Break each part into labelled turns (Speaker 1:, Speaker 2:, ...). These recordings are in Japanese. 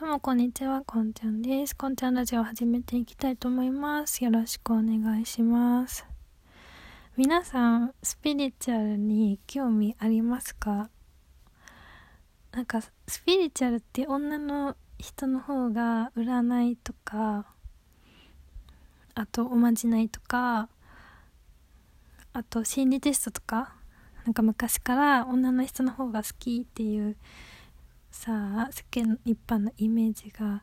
Speaker 1: どうもこんにちは、こんちゃんです。こんちゃんラジオを始めていきたいと思います。よろしくお願いします。皆さん、スピリチュアルに興味ありますか？なんか、スピリチュアルって女の人の方が占いとか、あとおまじないとか、あと心理テストとか、なんか昔から女の人の方が好きっていうさあ世間一般のイメージが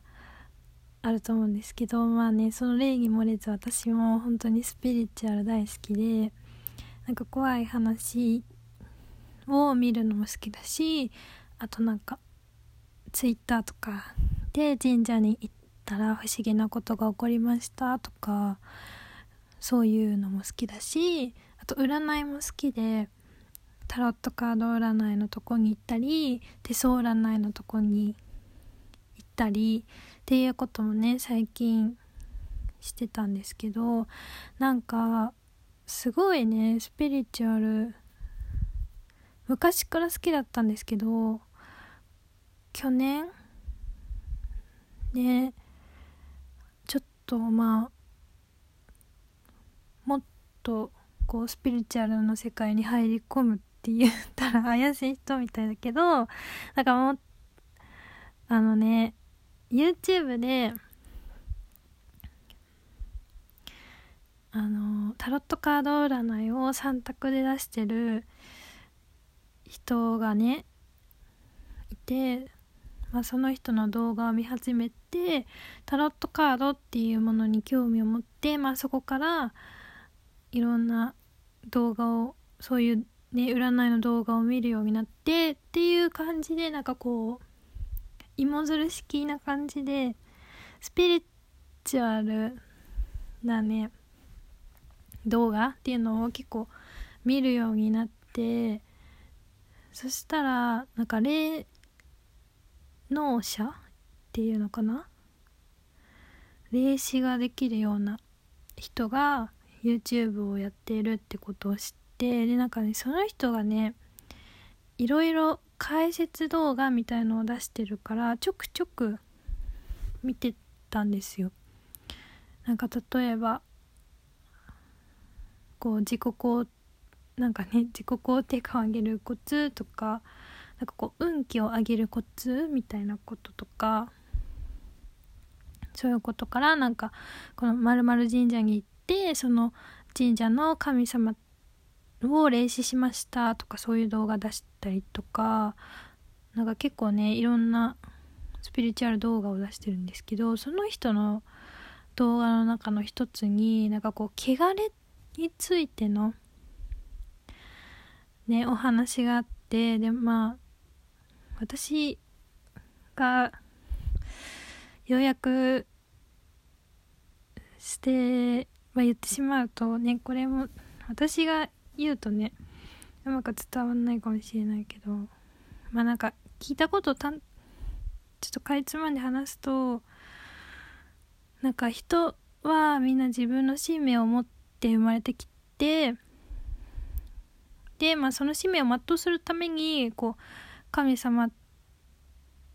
Speaker 1: あると思うんですけどまあねその礼儀漏れず私も本当にスピリチュアル大好きでなんか怖い話を見るのも好きだしあとなんかツイッターとかで神社に行ったら不思議なことが起こりましたとかそういうのも好きだしあと占いも好きでタロットカード占いのとこに行ったり手相占いのとこに行ったりっていうこともね最近してたんですけどなんかすごいねスピリチュアル昔から好きだったんですけど去年ねちょっとまあもっとこうスピリチュアルの世界に入り込むって言ったら怪しい人みたいだけどなんかもうあのね YouTube であのタロットカード占いを3択で出してる人がねいて、まあ、その人の動画を見始めてタロットカードっていうものに興味を持って、まあ、そこからいろんな動画をそういうね占いの動画を見るようになってっていう感じでなんかこう芋づる式な感じでスピリチュアルなね動画っていうのを結構見るようになってそしたらなんか霊能者っていうのかな？霊視ができるような人が YouTube をやっているってことを知っててでなんかねその人がねいろいろ解説動画みたいのを出してるからちょくちょく見てたんですよ。なんか例えばこう自己肯なんかね自己肯定感を上げるコツとかなんかこう運気を上げるコツみたいなこととかそういうことからなんかこの〇〇神社に行ってその神社の神様を霊視しましたとかそういう動画出したりとかなんか結構ねいろんなスピリチュアル動画を出してるんですけどその人の動画の中の一つになんかこう汚れについてのねお話があってでまあ私がようやくして、まあ、言ってしまうとねこれも私が言うとねうまく伝わんないかもしれないけどまあなんか聞いたことたんちょっとかいつまんで話すとなんか人はみんな自分の使命を持って生まれてきてでまあその使命を全うするためにこう神様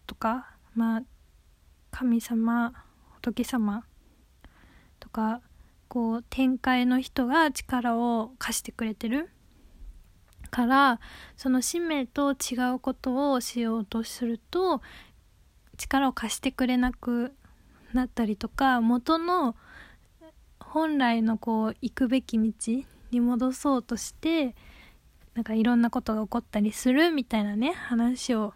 Speaker 1: とかまあ神様仏様とかこう展開の人が力を貸してくれてる？からその使命と違うことをしようとすると力を貸してくれなくなったりとか元の本来のこう行くべき道に戻そうとしてなんかいろんなことが起こったりするみたいなね話を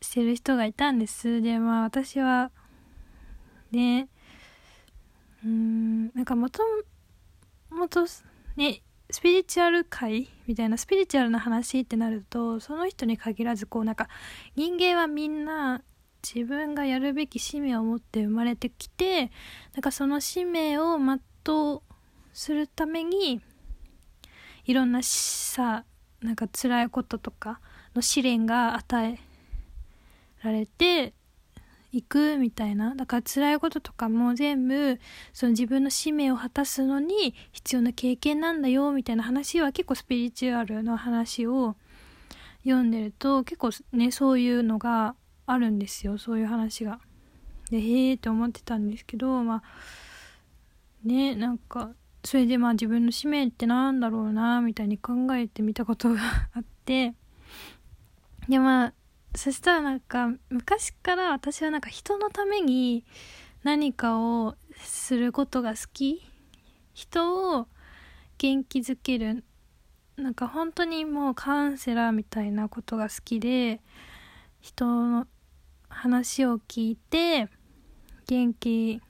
Speaker 1: してる人がいたんです。でまあ私はねうん。なんかもともとねスピリチュアル界みたいなスピリチュアルな話ってなるとその人に限らずこうなんか人間はみんな自分がやるべき使命を持って生まれてきてなんかその使命を全うするためにいろんなさなんか辛いこととかの試練が与えられて行くみたいなだから辛いこととかも全部その自分の使命を果たすのに必要な経験なんだよみたいな話は結構スピリチュアルの話を読んでると結構ねそういうのがあるんですよそういう話が。でへえって思ってたんですけどまあねなんかそれでまあ自分の使命ってなんだろうなみたいに考えてみたことがあってでまあそしたらなんか昔から私はなんか人のために何かをすることが好き。人を元気づける。なんか本当にもうカウンセラーみたいなことが好きで人の話を聞いて元気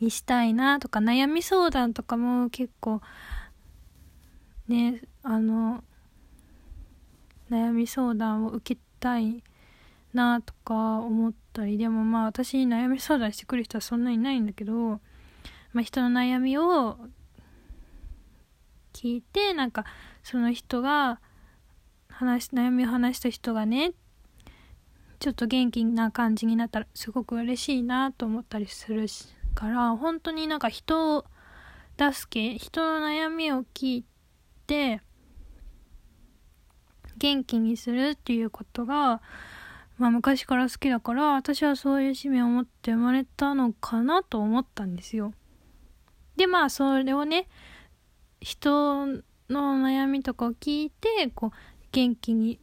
Speaker 1: にしたいなとか悩み相談とかも結構ねあの悩み相談を受けたいなとか思ったりでもまあ私に悩み相談してくる人はそんなにないんだけど、まあ、人の悩みを聞いてなんかその人が話悩みを話した人がねちょっと元気な感じになったらすごく嬉しいなと思ったりするから本当になんか人を助け人の悩みを聞いて元気にするっていうことが、まあ、昔から好きだから私はそういう使命を持って生まれたのかなと思ったんですよ。でまあそれをね人の悩みとかを聞いてこう元気に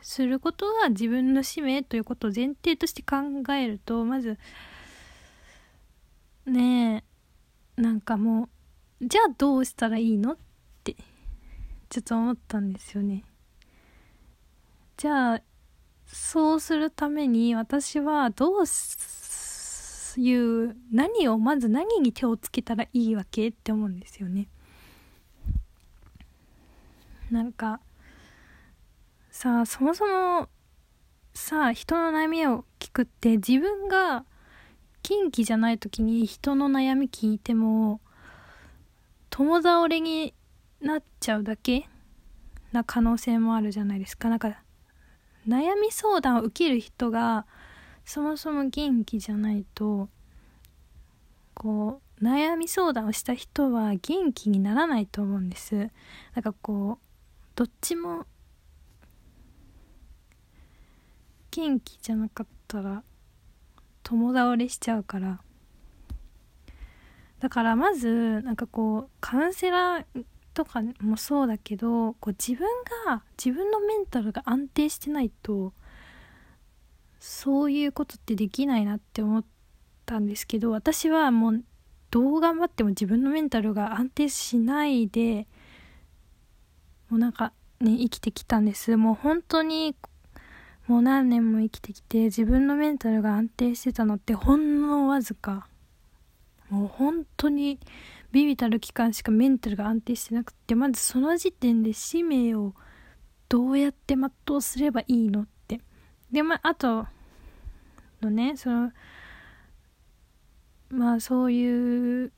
Speaker 1: することが自分の使命ということを前提として考えるとまずねえなんかもうじゃあどうしたらいいのってちょっと思ったんですよね。じゃあそうするために私はどういう何をまず何に手をつけたらいいわけって思うんですよね。なんかさあそもそもさあ人の悩みを聞くって自分が近畿じゃない時に人の悩み聞いても友倒れになっちゃうだけな可能性もあるじゃないですかなんか悩み相談を受ける人がそもそも元気じゃないとこう悩み相談をした人は元気にならないと思うんです。なんかこうどっちも元気じゃなかったら共倒れしちゃうから。だからまずなんかこうカウンセラーとかもそうだけどこう自分が自分のメンタルが安定してないとそういうことってできないなって思ったんですけど私はもうどう頑張っても自分のメンタルが安定しないでもうなんかね生きてきたんです。もう本当にもう何年も生きてきて自分のメンタルが安定してたのってほんのわずか。もう本当にビビたる期間しかメンタルが安定してなくてまずその時点で使命をどうやって全うすればいいのって。でまああとのねそのまあそういう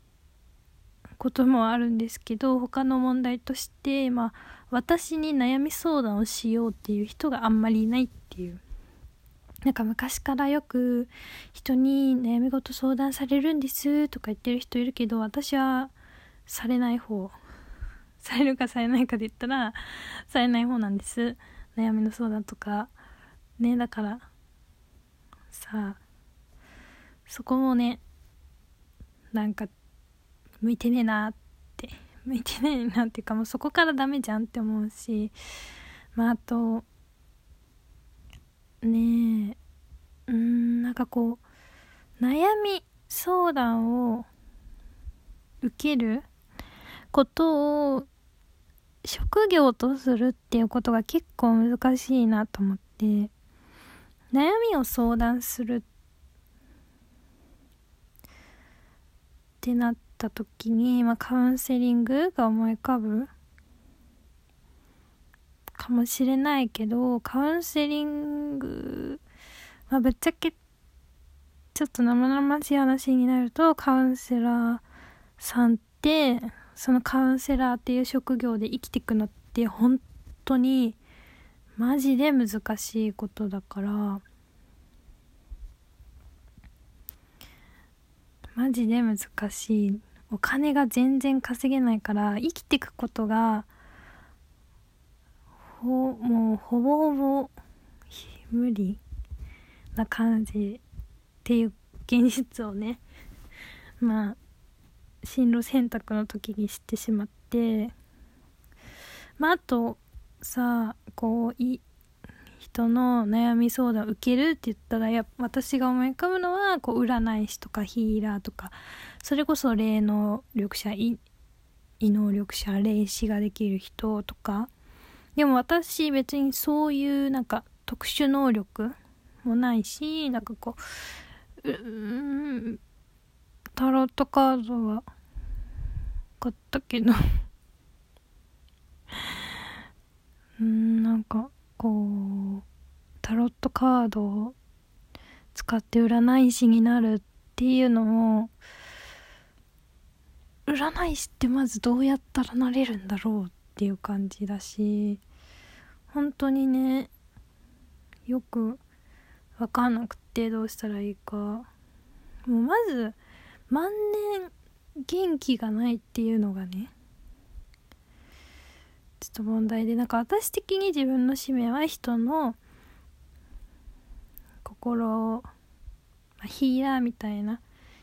Speaker 1: こともあるんですけど他の問題としてまあ私に悩み相談をしようっていう人があんまりいないっていう。なんか昔からよく人に悩み事相談されるんですとか言ってる人いるけど私はされない方されるかされないかで言ったらされない方なんです。悩みの相談とか。ねだからさあそこもねなんか向いてねえなって向いてねえなっていうかもうそこからダメじゃんって思うしまああとねえなんかこう悩み相談を受けることを職業とするっていうことが結構難しいなと思って悩みを相談するってなった時に、まあ、カウンセリングが思い浮かぶかもしれないけどカウンセリングまあぶっちゃけちょっと生々しい話になるとカウンセラーさんってそのカウンセラーっていう職業で生きていくのって本当にマジで難しいことだからマジで難しい。お金が全然稼げないから生きていくことがほもうほぼほぼ無理な感じ。っていう現実をね まあ進路選択の時に知ってしまってまああとさこうい人の悩み相談を受けるって言ったらや私が思い浮かぶのはこう占い師とかヒーラーとかそれこそ霊能力者異能力者霊視ができる人とか。でも私別にそういうなんか特殊能力もないしなんかこうタロットカードは買ったけど。う んなんかこうタロットカードを使って占い師になるっていうのを占い師ってまずどうやったらなれるんだろうっていう感じだし本当にねよく分かんなくてどうしたらいいか。もうまず万年元気がないっていうのがねちょっと問題でなんか私的に自分の使命は人の心をまヒーラーみたいな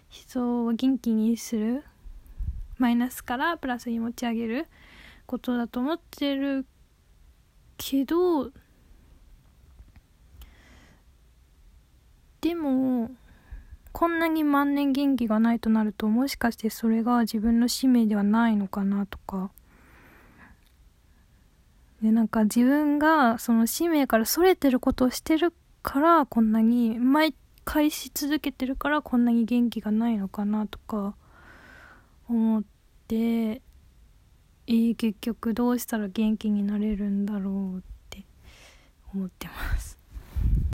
Speaker 1: 人を元気にするマイナスからプラスに持ち上げることだと思ってるけどでもこんなに万年元気がないとなるともしかしてそれが自分の使命ではないのかなとか。でなんか自分がその使命からそれてることをしてるからこんなに毎回し続けてるからこんなに元気がないのかなとか。思ってえー、結局どうしたら元気になれるんだろうって思ってます。